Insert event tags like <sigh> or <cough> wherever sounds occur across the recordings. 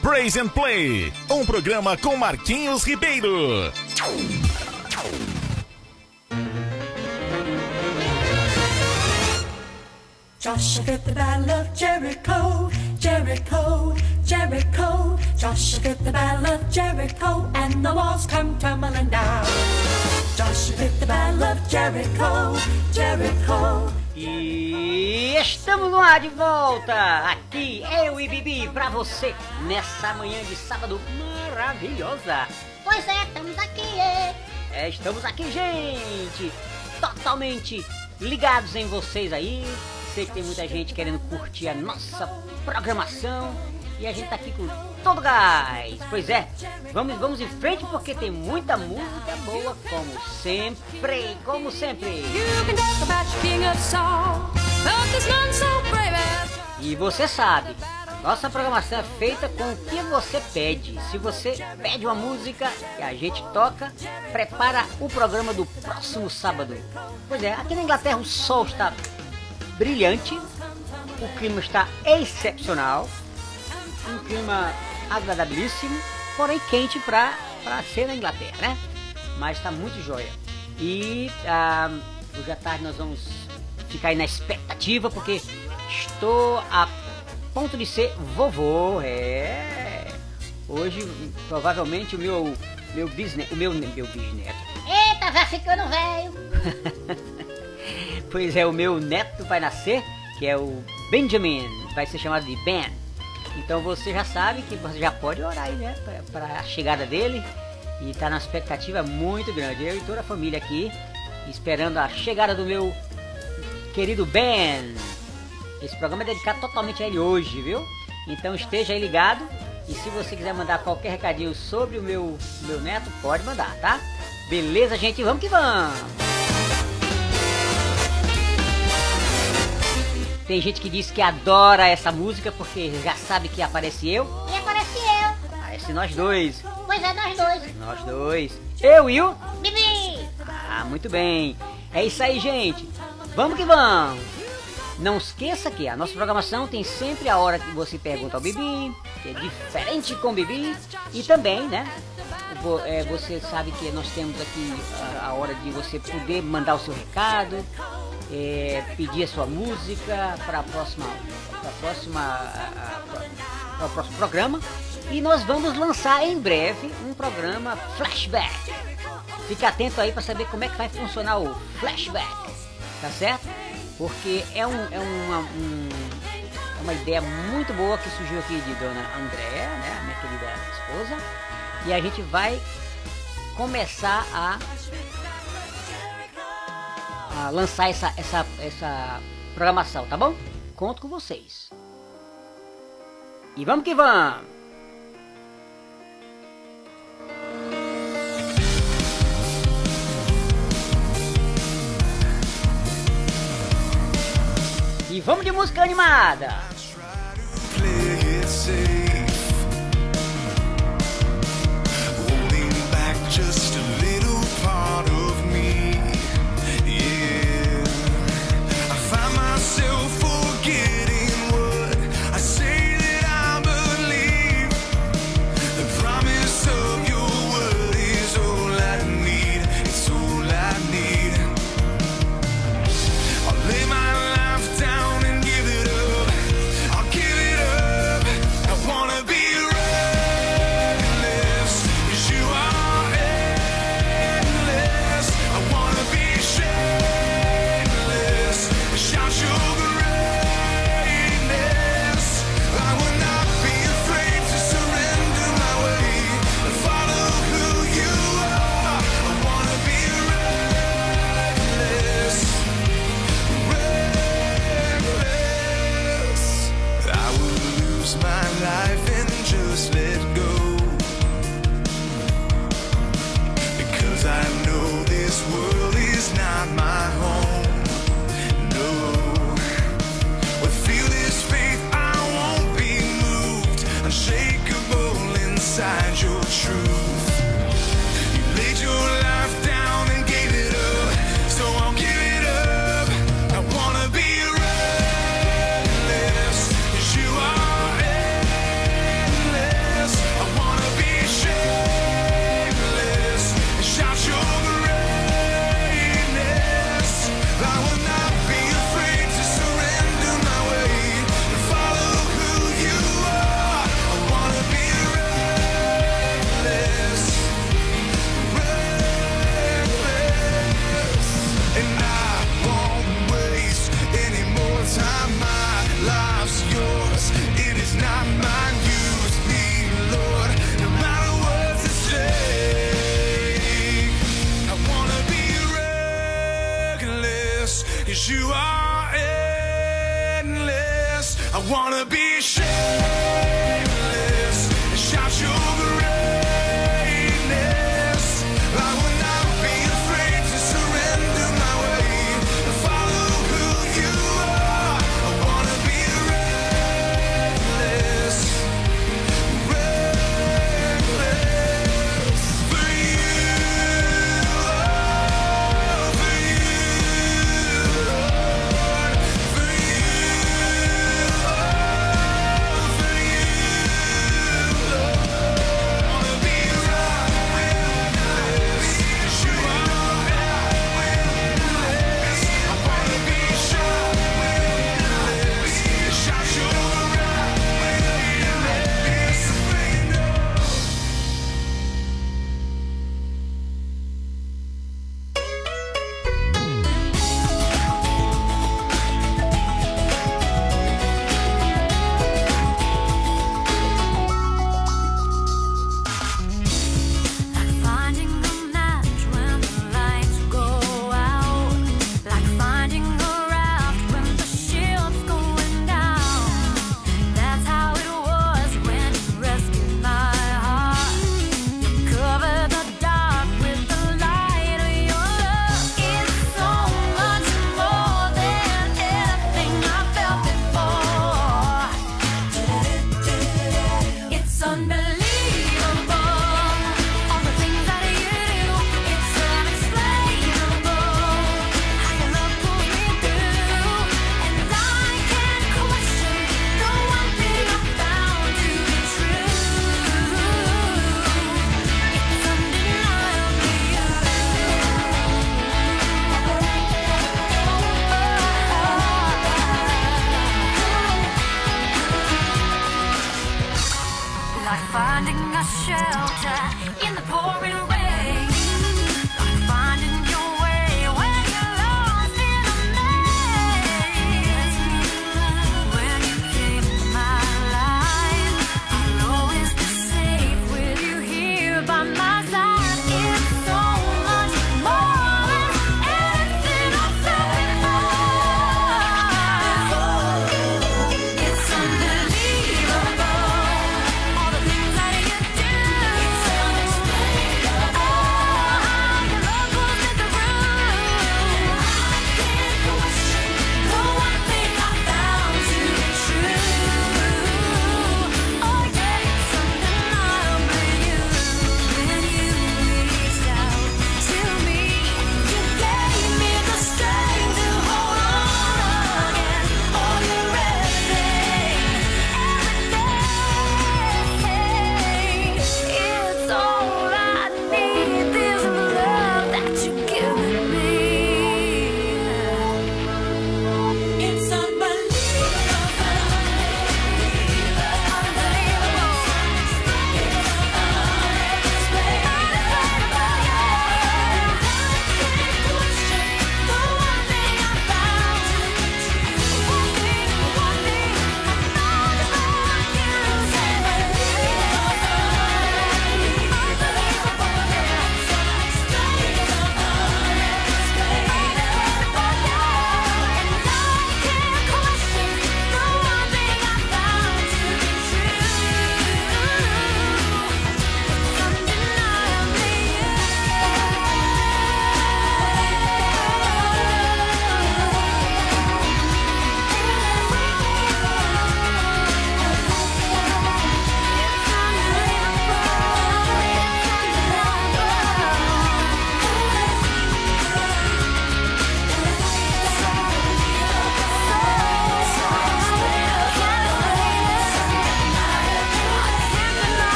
Praise and Play, um programa com Marquinhos Ribeiro. Joshua fit the battle of Jericho, Jericho, Jericho. Joshua fit the battle of Jericho, and the walls come tumbling down. Joshua fit the battle of Jericho, Jericho. E estamos no ar de volta! Aqui eu e Bibi pra você nessa manhã de sábado maravilhosa! Pois é, estamos aqui, é. É, estamos aqui, gente! Totalmente ligados em vocês aí. Sei que tem muita gente querendo curtir a nossa programação e a gente tá aqui com todo gás. Pois é, vamos, vamos em frente porque tem muita música boa, como sempre, como sempre. E você sabe, nossa programação é feita com o que você pede. Se você pede uma música e a gente toca, prepara o programa do próximo sábado. Pois é, aqui na Inglaterra o sol está brilhante, o clima está excepcional, um clima agradabilíssimo, porém quente para ser na Inglaterra, né? Mas está muito joia. E ah, hoje à tarde nós vamos ficar aí na expectativa, porque estou a ponto de ser vovô, é. Hoje, provavelmente, o meu, meu bisneto, o meu, meu bisneto, Eita, vai ficando velho. Pois é, o meu neto vai nascer, que é o Benjamin, vai ser chamado de Ben. Então você já sabe que você já pode orar aí, né, para a chegada dele. E tá na expectativa muito grande. Eu e toda a família aqui, esperando a chegada do meu querido Ben. Esse programa é dedicado totalmente a ele hoje, viu? Então esteja aí ligado. E se você quiser mandar qualquer recadinho sobre o meu, meu neto, pode mandar, tá? Beleza, gente? Vamos que vamos! Tem gente que diz que adora essa música porque já sabe que aparece eu. E aparece eu. Aparece nós dois. Pois é, nós dois. Nós dois. Eu e o. Bibi. Ah, muito bem. É isso aí, gente. Vamos que vamos. Não esqueça que a nossa programação tem sempre a hora que você pergunta ao Bibi, que é diferente com o Bibi. E também, né? é, você sabe que nós temos aqui a hora de você poder mandar o seu recado, é, pedir a sua música para a próxima, pra próxima, a- a- pra- o próximo programa. E nós vamos lançar em breve um programa flashback. Fique atento aí para saber como é que vai funcionar o flashback, tá certo? Porque é, um, é uma, um- uma ideia muito boa que surgiu aqui de Dona Andréa, né, minha querida esposa, e a gente vai começar a, a lançar essa, essa, essa programação, tá bom? Conto com vocês. E vamos que vamos! E vamos de música animada!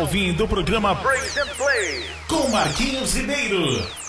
Ouvindo o programa Praise and Play com Marquinhos Ribeiro.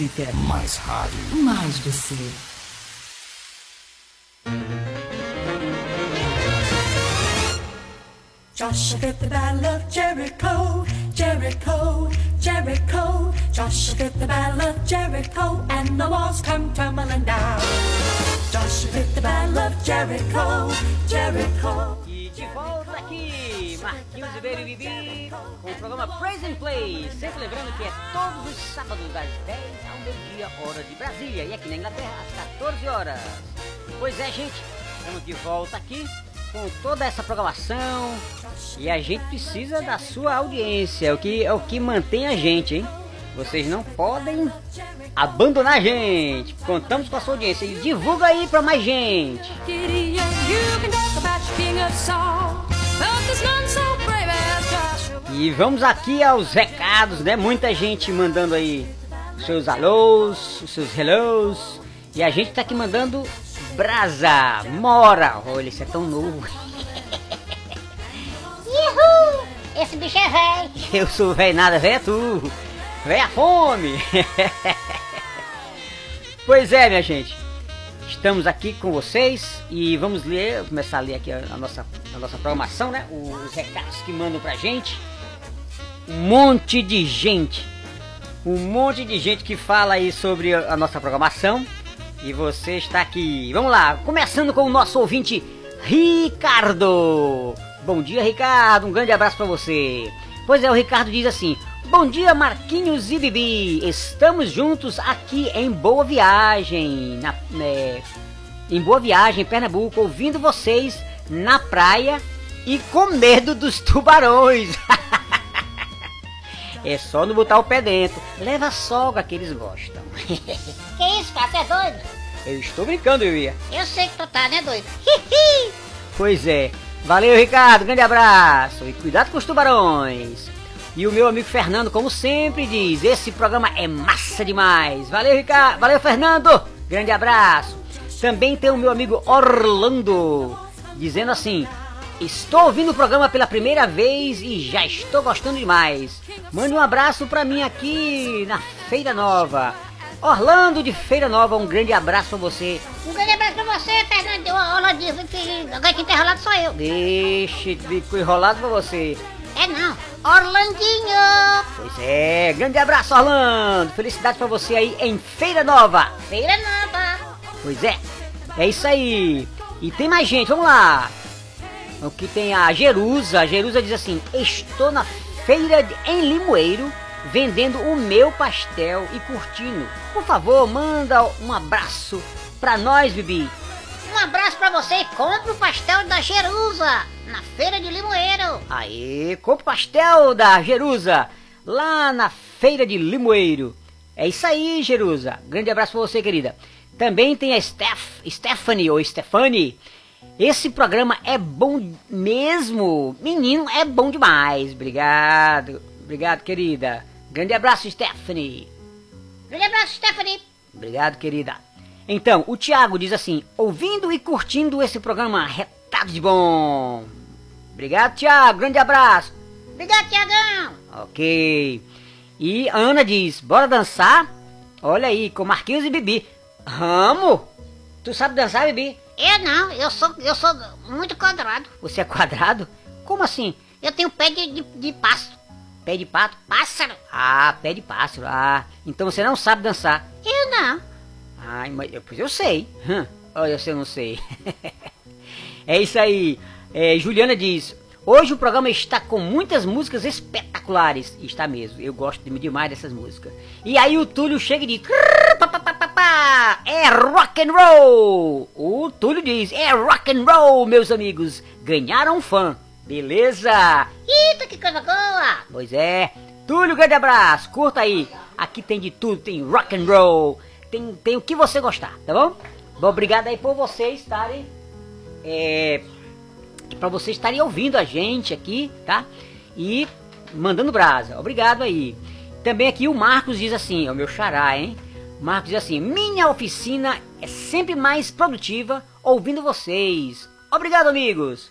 Música, Mais rádio. mais você. Joshua fit the battle of Jericho, Jericho, Jericho. Joshua fit the battle of Jericho, and the walls come tumbling down. Joshua fit the battle of Jericho, Jericho. E de volta aqui, Marquinhos Ribeiro e Bibi, com o programa Praise and Play. Sempre lembrando que é todos os sábados, das 10 ao meio-dia, hora de Brasília. E aqui na Inglaterra, às 14 horas. Pois é, gente, estamos de volta aqui com toda essa programação. E a gente precisa da sua audiência, o que é o que mantém a gente, hein? Vocês não podem abandonar a gente. Contamos com a sua audiência e divulga aí pra mais gente. E vamos aqui aos recados, né? Muita gente mandando aí os seus alôs, os seus hellos. E a gente tá aqui mandando brasa, mora. Olha, isso é tão novo. <laughs> Uhul! Esse bicho é velho. Eu sou velho nada, velho é tu. Velho a fome. <laughs> pois é, minha gente. Estamos aqui com vocês e vamos ler, começar a ler aqui a, a nossa, a nossa programação, né? Os recados que mandam pra gente. Um monte de gente. Um monte de gente que fala aí sobre a nossa programação. E você está aqui. Vamos lá, começando com o nosso ouvinte Ricardo. Bom dia, Ricardo. Um grande abraço para você. Pois é, o Ricardo diz assim: Bom dia, Marquinhos e Bibi. Estamos juntos aqui em Boa Viagem, na, né, em Boa Viagem, Pernambuco, ouvindo vocês na praia e com medo dos tubarões. <laughs> é só não botar o pé dentro. Leva a soga que eles gostam. <laughs> Que isso, cara? Você é doido? Eu estou brincando, Bia. Eu sei que tu tá, né, doido? Pois é. Valeu, Ricardo. Grande abraço. E cuidado com os tubarões. E o meu amigo Fernando, como sempre, diz: Esse programa é massa demais. Valeu, Ricardo. Valeu, Fernando. Grande abraço. Também tem o meu amigo Orlando, dizendo assim: Estou ouvindo o programa pela primeira vez e já estou gostando demais. Mande um abraço pra mim aqui na Feira Nova. Orlando de Feira Nova, um grande abraço pra você. Um grande abraço pra você, Fernando. Deu uma aula disso que agora quem tá enrolado sou eu. Deixe de ficar enrolado pra você. É não. Orlandinho. Pois é, grande abraço, Orlando. Felicidade pra você aí em Feira Nova. Feira nova. Pois é, é isso aí. E tem mais gente, vamos lá. O que tem a Jerusa. A Jerusa diz assim: Estou na feira de- em Limoeiro vendendo o meu pastel e curtindo. Por favor, manda um abraço pra nós, Bibi. Um abraço pra você e compre o pastel da Jerusa na feira de Limoeiro. Aê, compre pastel da Jerusa, lá na feira de Limoeiro. É isso aí, Jerusa. Grande abraço pra você, querida. Também tem a Steph, Stephanie ou Stephanie. Esse programa é bom mesmo. Menino, é bom demais. Obrigado. Obrigado, querida. Grande abraço, Stephanie. Grande abraço, Stephanie. Obrigado, querida. Então, o Thiago diz assim: ouvindo e curtindo esse programa retado de bom. Obrigado, Thiago. Grande abraço. Obrigado, Tiagão. Ok. E Ana diz: bora dançar? Olha aí, com Marquinhos e Bibi. Ramo? Tu sabe dançar, Bibi? Eu não, eu sou, eu sou muito quadrado. Você é quadrado? Como assim? Eu tenho pé de, de, de pasto. Pé de pato? Pássaro. Ah, pé de pássaro. Ah, então você não sabe dançar. Eu não. Ai, mas eu, pois eu sei. Hum, olha se eu não sei. <laughs> é isso aí. É, Juliana diz: Hoje o programa está com muitas músicas espetaculares. Está mesmo, eu gosto de- demais dessas músicas. E aí o Túlio chega e diz: "Crrr, pá, pá, pá, pá, pá, É rock and roll! O Túlio diz: É rock and roll, meus amigos. Ganharam um fã. Beleza? Eita, que coisa boa. Pois é. Túlio, grande abraço. Curta aí. Aqui tem de tudo. Tem rock and roll. Tem, tem o que você gostar, tá bom? Bom, obrigado aí por vocês estarem... É, para vocês estarem ouvindo a gente aqui, tá? E mandando brasa. Obrigado aí. Também aqui o Marcos diz assim, é o meu xará, hein? Marcos diz assim: "Minha oficina é sempre mais produtiva ouvindo vocês. Obrigado, amigos."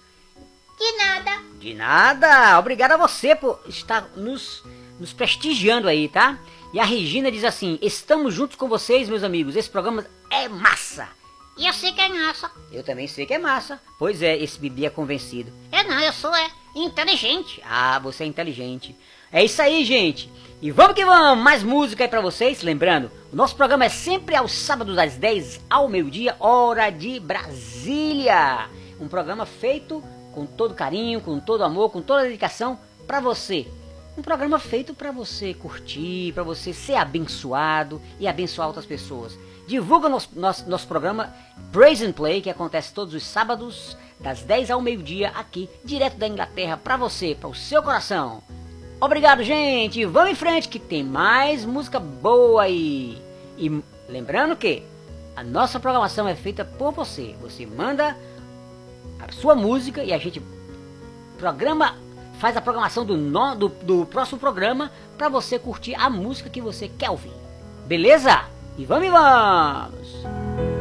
De nada. De nada. Obrigado a você por estar nos nos prestigiando aí, tá? E a Regina diz assim: "Estamos juntos com vocês, meus amigos. Esse programa é massa." E eu sei que é massa. Eu também sei que é massa. Pois é, esse Bibi é convencido. Eu não, eu sou é, inteligente. Ah, você é inteligente. É isso aí, gente. E vamos que vamos, mais música aí pra vocês. Lembrando, o nosso programa é sempre aos sábados às 10 ao meio-dia, hora de Brasília. Um programa feito com todo carinho, com todo amor, com toda dedicação pra você. Um programa feito pra você curtir, pra você ser abençoado e abençoar outras pessoas. Divulga nosso, nosso, nosso programa Praise and Play, que acontece todos os sábados, das 10 ao meio-dia, aqui, direto da Inglaterra, pra você, para o seu coração. Obrigado, gente. Vamos em frente que tem mais música boa aí. E lembrando que a nossa programação é feita por você. Você manda a sua música e a gente programa faz a programação do, no- do, do próximo programa para você curtir a música que você quer ouvir. Beleza? E vamos e vamos!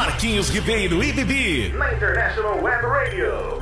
Marquinhos Ribeiro e Bibi. Na International Web Radio.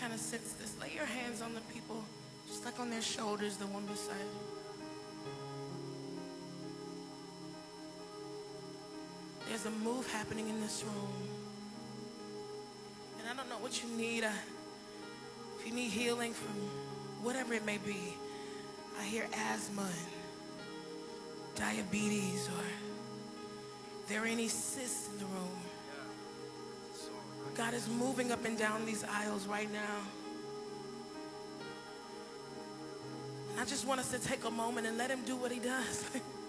kind of sense this. Lay your hands on the people, just like on their shoulders, the one beside you. There's a move happening in this room. And I don't know what you need. I, if you need healing from whatever it may be, I hear asthma and diabetes or there any cysts in the room. God is moving up and down these aisles right now. And I just want us to take a moment and let him do what he does. <laughs>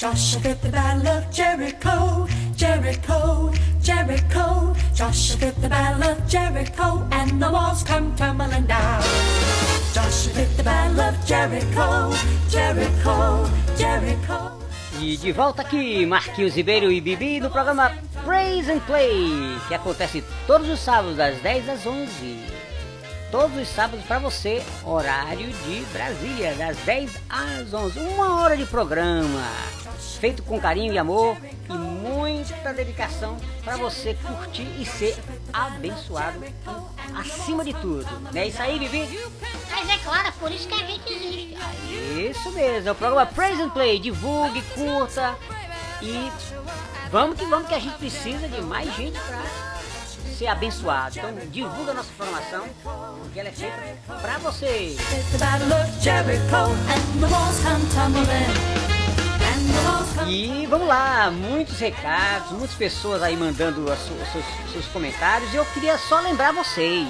Joshua fit the battle of Jericho, Jericho, Jericho. Joshua fit the battle of Jericho, and the walls come tumbling down. Joshua fit the battle of Jericho, Jericho, Jericho. E de volta aqui, Marquinhos Ribeiro e Bibi no programa Praise and Play, que acontece todos os sábados das 10 às 11. Todos os sábados para você, horário de Brasília, das 10 às 11. Uma hora de programa, feito com carinho e amor e muita dedicação para você curtir e ser abençoado acima de tudo. Não é isso aí, Bibi? Mas é claro, é por isso que a gente existe. Isso mesmo, é o programa Praise and Play. Divulgue, curta e vamos que vamos que a gente precisa de mais gente para ser abençoado. Então divulga a nossa programação, porque ela é feita para você. E vamos lá, muitos recados, muitas pessoas aí mandando os seus, seus comentários. E eu queria só lembrar vocês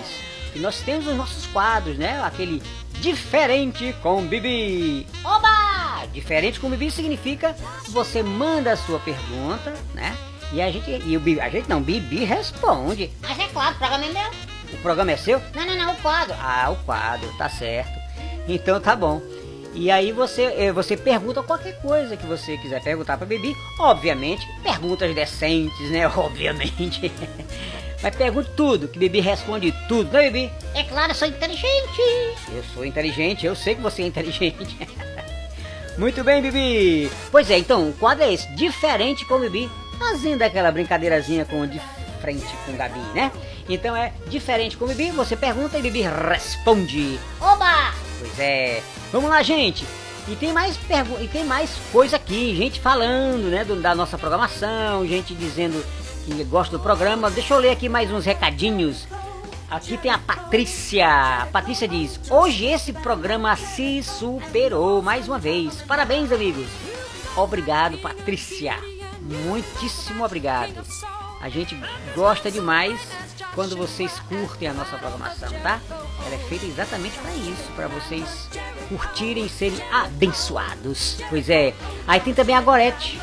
que nós temos os nossos quadros, né? Aquele diferente com Bibi. Oba! Diferente com Bibi significa que você manda a sua pergunta, né? E a gente, e o Bibi, a gente não, Bibi responde. Mas é claro, o programa é meu. O programa é seu? Não, não, não, o quadro. Ah, o quadro, tá certo. Então tá bom. E aí você, eh, você pergunta qualquer coisa que você quiser perguntar pra Bibi. Obviamente, perguntas decentes, né? <laughs> Obviamente. Mas pergunte tudo, que Bibi responde tudo, né, Bibi? É claro, eu sou inteligente. Eu sou inteligente, eu sei que você é inteligente. <laughs> Muito bem, Bibi. Pois é, então, o quadro é esse, diferente com Bibi, fazendo aquela brincadeirazinha com de frente com Gabi, né? Então é diferente com Bibi, você pergunta e Bibi responde. Oba! Pois é. Vamos lá, gente. E tem mais pergu e tem mais coisa aqui, gente falando, né, do- da nossa programação, gente dizendo que gosta do programa. Deixa eu ler aqui mais uns recadinhos. Aqui tem a Patrícia. A Patrícia diz: "Hoje esse programa se superou mais uma vez. Parabéns, amigos." Obrigado, Patrícia. Muitíssimo obrigado. A gente gosta demais quando vocês curtem a nossa programação, tá? Ela é feita exatamente para isso, para vocês curtirem e serem abençoados. Pois é. Aí tem também a Gorete.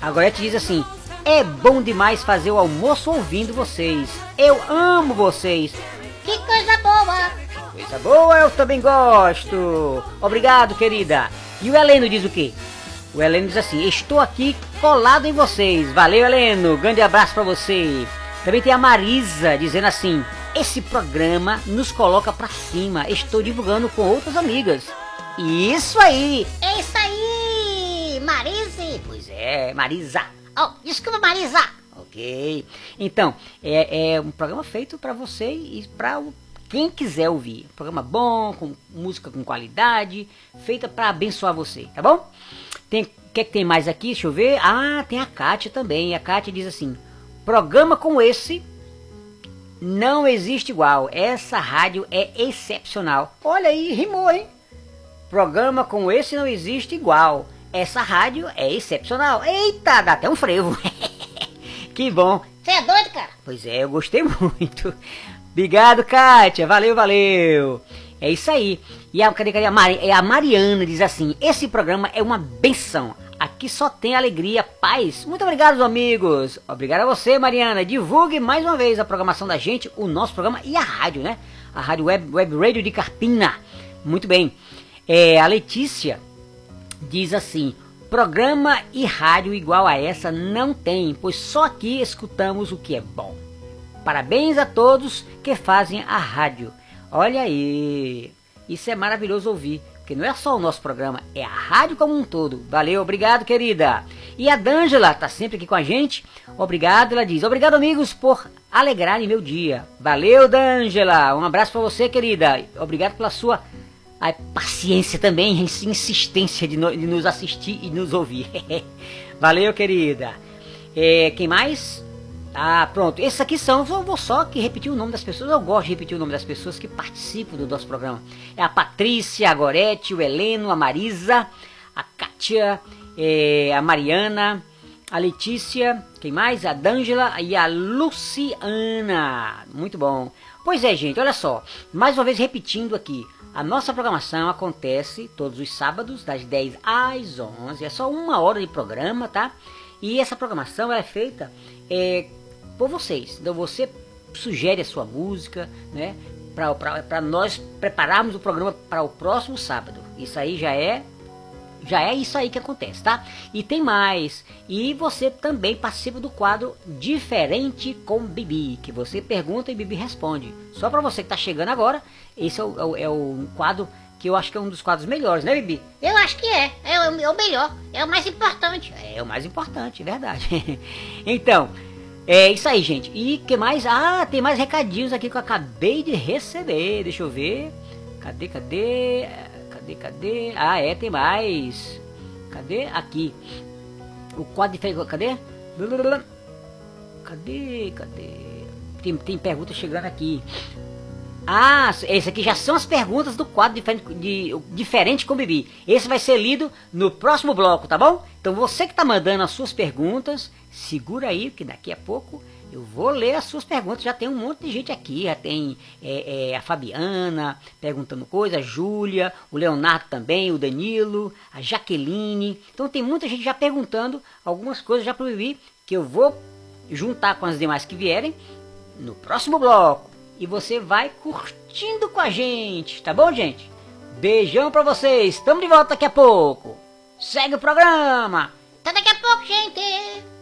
A Gorete diz assim: É bom demais fazer o almoço ouvindo vocês. Eu amo vocês. Que coisa boa! Coisa boa, eu também gosto. Obrigado, querida. E o Heleno diz o quê? O Heleno diz assim: Estou aqui colado em vocês. Valeu, Heleno. Grande abraço pra você. Também tem a Marisa dizendo assim: Esse programa nos coloca pra cima. Estou divulgando com outras amigas. Isso aí. É isso aí, Marise. Pois é, Marisa. Oh, desculpa, Marisa. Ok. Então, é, é um programa feito para você e para quem quiser ouvir. Um programa bom, com música com qualidade, feita para abençoar você, tá bom? Tem, o que, é que tem mais aqui? Deixa eu ver. Ah, tem a Kátia também. A Kátia diz assim: programa como esse não existe igual. Essa rádio é excepcional. Olha aí, rimou, hein? Programa como esse não existe igual. Essa rádio é excepcional. Eita, dá até um frevo. <laughs> que bom. Você é doido, cara? Pois é, eu gostei <laughs> muito. Obrigado, Kátia. Valeu, valeu. É isso aí. E a, cadê, cadê a, Mari, é a Mariana diz assim: Esse programa é uma benção. Aqui só tem alegria, paz. Muito obrigado, amigos. Obrigado a você, Mariana. Divulgue mais uma vez a programação da gente, o nosso programa e a rádio, né? A Rádio Web, Web Radio de Carpina. Muito bem. É, a Letícia diz assim: programa e rádio igual a essa não tem, pois só aqui escutamos o que é bom. Parabéns a todos que fazem a rádio. Olha aí, isso é maravilhoso ouvir, porque não é só o nosso programa, é a rádio como um todo. Valeu, obrigado, querida. E a D'Angela tá sempre aqui com a gente. Obrigado, ela diz. Obrigado, amigos, por alegrarem meu dia. Valeu, D'Angela. Um abraço para você, querida. Obrigado pela sua paciência também, insistência de, no- de nos assistir e nos ouvir. <laughs> Valeu, querida. É, quem mais? Ah, pronto. Esses aqui são, eu vou só que repetir o nome das pessoas. Eu gosto de repetir o nome das pessoas que participam do nosso programa. É a Patrícia, a Gorete, o Heleno, a Marisa, a Kátia, é, a Mariana, a Letícia, quem mais? A D'Angela e a Luciana. Muito bom. Pois é, gente, olha só. Mais uma vez repetindo aqui. A nossa programação acontece todos os sábados, das 10 às 11. É só uma hora de programa, tá? E essa programação é feita é, por vocês. Então você sugere a sua música, né? Para nós prepararmos o programa para o próximo sábado. Isso aí já é já é isso aí que acontece, tá? E tem mais. E você também participa do quadro Diferente com Bibi, que você pergunta e Bibi responde. Só para você que tá chegando agora, esse é o, é o, é o quadro que eu acho que é um dos quadros melhores, né, Bibi? Eu acho que é. É o, é o melhor. É o mais importante. É o mais importante, é verdade. <laughs> então, é isso aí, gente. E que mais? Ah, tem mais recadinhos aqui que eu acabei de receber. Deixa eu ver. Cadê, cadê? Cadê, cadê? Ah, é, tem mais. Cadê? Aqui. O quadro de Cadê? Cadê? Cadê? Tem, tem perguntas chegando aqui. Ah, esse aqui já são as perguntas do quadro diferente, de, diferente com Bibi. Esse vai ser lido no próximo bloco, tá bom? Então você que está mandando as suas perguntas, segura aí, que daqui a pouco eu vou ler as suas perguntas. Já tem um monte de gente aqui. Já tem é, é, a Fabiana perguntando coisa, a Júlia, o Leonardo também, o Danilo, a Jaqueline. Então tem muita gente já perguntando algumas coisas já para o Bibi que eu vou juntar com as demais que vierem no próximo bloco e você vai curtindo com a gente, tá bom, gente? Beijão pra vocês, estamos de volta daqui a pouco. Segue o programa. Até daqui a pouco, gente.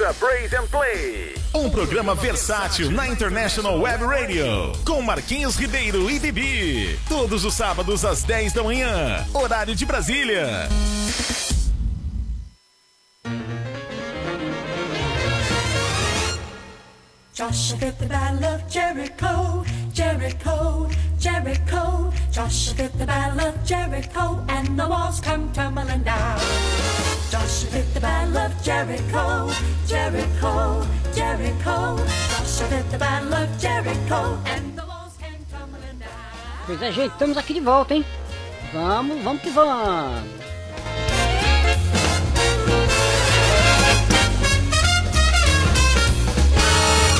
Ouça Praise and Play. Um programa versátil na International Web Radio. Com Marquinhos Ribeiro e Bibi. Todos os sábados às 10 da manhã. Horário de Brasília. Joshua fit the battle of Jericho, Jericho, Jericho. Joshua fit the battle of Jericho, and the walls come tumbling down. Joshua fit the battle of Jericho, Jericho, Jericho. Joshua fit the battle of Jericho, and the walls came tumbling down. Pois é, gente, estamos aqui de volta, hein? Vamos, vamos que vamos.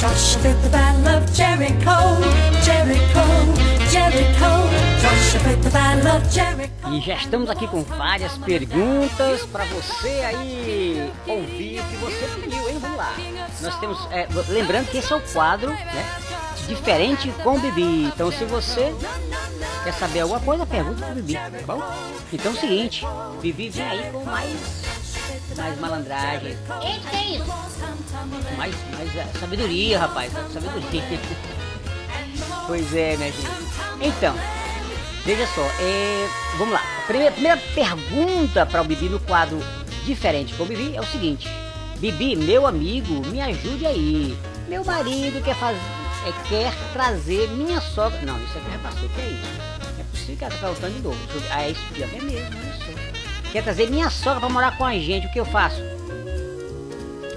Joshua fit the battle of Jericho, Jericho, Jericho. E já estamos aqui com várias perguntas para você aí ouvir o que você pediu, hein? Vamos lá. Nós temos, é, lembrando que esse é o quadro, né? Diferente com o Bibi. Então, se você quer saber alguma coisa, pergunta pro Bibi, tá bom? Então, é o seguinte, Bibi vem aí com mais, mais malandragem, Eita, que é isso? mais, mais é, sabedoria, rapaz, sabedoria. <laughs> pois é, minha gente. Então, veja só, é, vamos lá. A primeira, primeira pergunta para o Bibi no quadro diferente com o Bibi é o seguinte: Bibi, meu amigo, me ajude aí. Meu marido quer fazer, é, quer trazer minha sogra. Não, isso aqui já passou. O que é isso? É possível que ela tá perguntando de novo. Ah, é isso ó. é mesmo, olha só. Quer trazer minha sogra para morar com a gente. O que eu faço?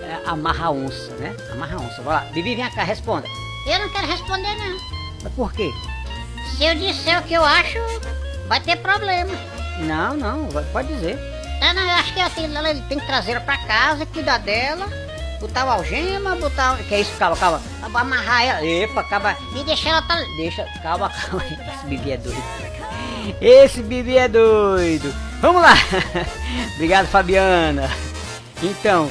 É, amarra a onça, né? Amarra a onça. Vai lá. Bibi, vem cá, responda. Eu não quero responder, não. Mas por quê? Se eu disser o que eu acho, vai ter problema. Não, não, pode dizer. Ah, não, eu acho que assim, ela ele tem que trazer ela pra casa, cuidar dela, botar o algema, botar o... Que é isso, calma, calma. amarrar ela Epa, acaba. e deixar ela tá... Deixa, calma, <laughs> calma. Esse Bibi é doido. Esse Bibi é doido. Vamos lá. <laughs> Obrigado, Fabiana. Então,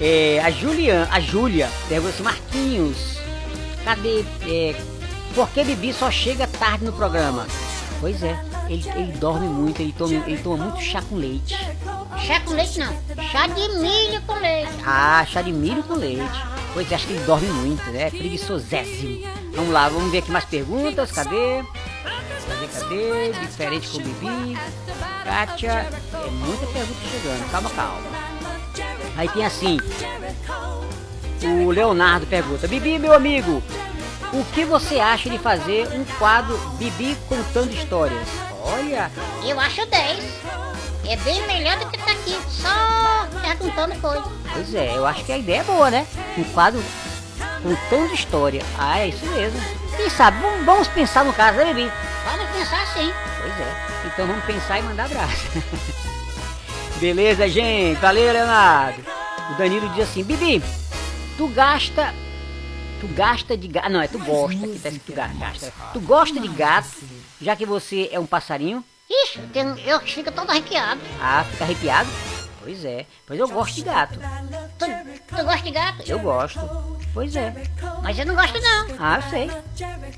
é, a Juliana, a Júlia pergunta assim, Marquinhos, cadê? É, por que Bibi só chega tarde no programa? Pois é, ele, ele dorme muito, ele toma, ele toma muito chá com leite. Chá com leite não, chá de milho com leite. Ah, chá de milho com leite. Pois é, acho que ele dorme muito, né? Preguiçosésimo. Vamos lá, vamos ver aqui mais perguntas. Cadê? Cadê, cadê? Diferente com o Bibi. Kátia. É muita pergunta chegando. Calma, calma. Aí tem assim. O Leonardo pergunta: Bibi, meu amigo, o que você acha de fazer um quadro Bibi contando histórias? Olha, Eu acho 10. É bem melhor do que tá aqui, só perguntando coisa. Pois é, eu acho que a ideia é boa, né? Um quadro contando história. Ah, é isso mesmo. Quem sabe, vamos, pensar no caso, né, Bibi? Vamos pensar assim. Pois é. Então vamos pensar e mandar abraço. <laughs> Beleza, gente? Valeu, Leonardo. O Danilo diz assim, Bibi, tu gasta. Tu gasta de gato. Não, é tu gosta, que tá escrito ga- gasta. Tu gosta de gato, já que você é um passarinho? Ixi, tem, eu fico todo arrepiado. Ah, fica arrepiado? Pois é. Pois eu gosto de gato. Tu, tu gosta de gato? Eu gosto. Pois é. Mas eu não gosto não. Ah, eu sei.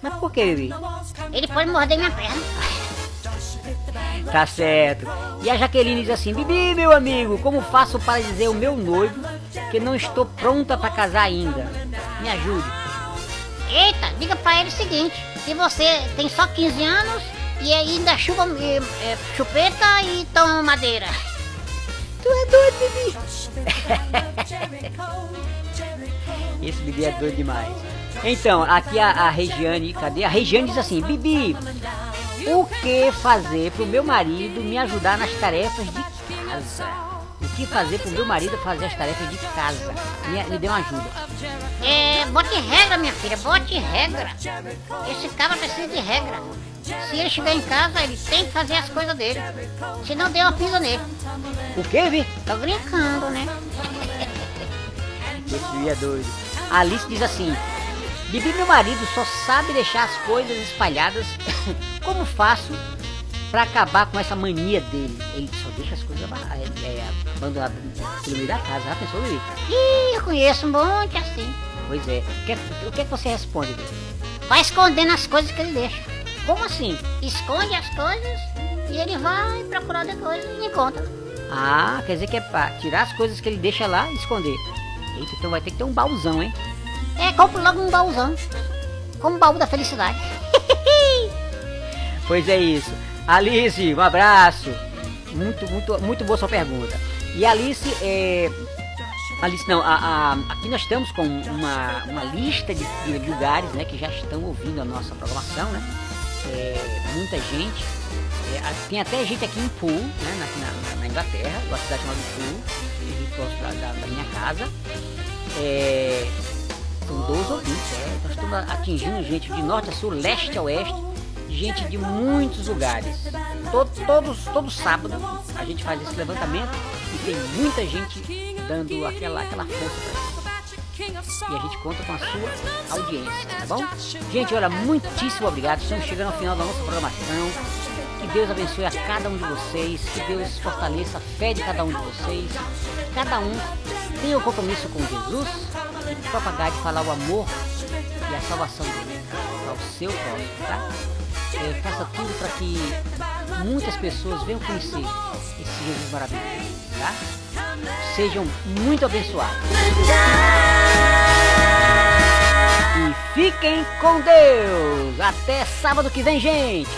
Mas por que, Bibi? Ele pode morder minha perna. Tá certo. E a Jaqueline diz assim: Bibi, meu amigo, como faço para dizer ao meu noivo que não estou pronta para casar ainda? Me ajude. Eita, diga pra ele o seguinte, que você tem só 15 anos e ainda chupa é, chupeta e toma madeira. <laughs> Tu é doido, Bibi. <laughs> Esse Bibi é doido demais. Então, aqui a, a Regiane, cadê? A Regiane diz assim: Bibi, o que fazer pro meu marido me ajudar nas tarefas de casa? O que fazer pro meu marido fazer as tarefas de casa? Me, me dê uma ajuda. É, bote regra, minha filha, bote regra. Esse cara precisa de regra. Se ele chegar em casa, ele tem que fazer as coisas dele. Se não, dê uma pisa nele. O que, Bibi? Tô brincando, né? Esse Bibi é doido. A Alice diz assim: Bibi, meu marido só sabe deixar as coisas espalhadas. <laughs> Como faço pra acabar com essa mania dele? Ele só deixa as coisas é, é, abandonadas pelo meio da casa. Já pensou, Bibi? Ih, eu conheço um monte assim. Pois é. O que, o que, é que você responde, Bibi? Vai escondendo as coisas que ele deixa. Como assim? Esconde as coisas e ele vai procurar depois e encontra. Ah, quer dizer que é pra tirar as coisas que ele deixa lá e esconder. Eita, então vai ter que ter um baúzão, hein? É, compra logo um baúzão. Como o baú da felicidade. Pois é isso. Alice, um abraço. Muito, muito, muito boa sua pergunta. E Alice, é... Alice, não, a, a- aqui nós estamos com uma, uma lista de, de lugares né, que já estão ouvindo a nossa programação, né? É, muita gente. É, tem até gente aqui em Poole, né, na, na- na Inglaterra, uma cidade chamada muito próximo da, da- da minha casa. É, são 12 ouvintes, nós estamos atingindo gente de norte a sul, leste a oeste, gente de muitos lugares. To- todos, todo sábado a gente faz esse levantamento e tem muita gente dando aquela, aquela força pra gente. E a gente conta com a sua audiência, tá bom? Gente, olha, muitíssimo obrigado. Estamos chegando ao final da nossa programação. Que Deus abençoe a cada um de vocês. Que Deus fortaleça a fé de cada um de vocês. Cada um tenha o compromisso com Jesus propagar, de falar o amor e a salvação ao seu próximo, tá? É, faça tudo para que muitas pessoas venham conhecer esse Jesus maravilhoso, tá? Sejam muito abençoados. E fiquem com Deus. Até sábado que vem, gente.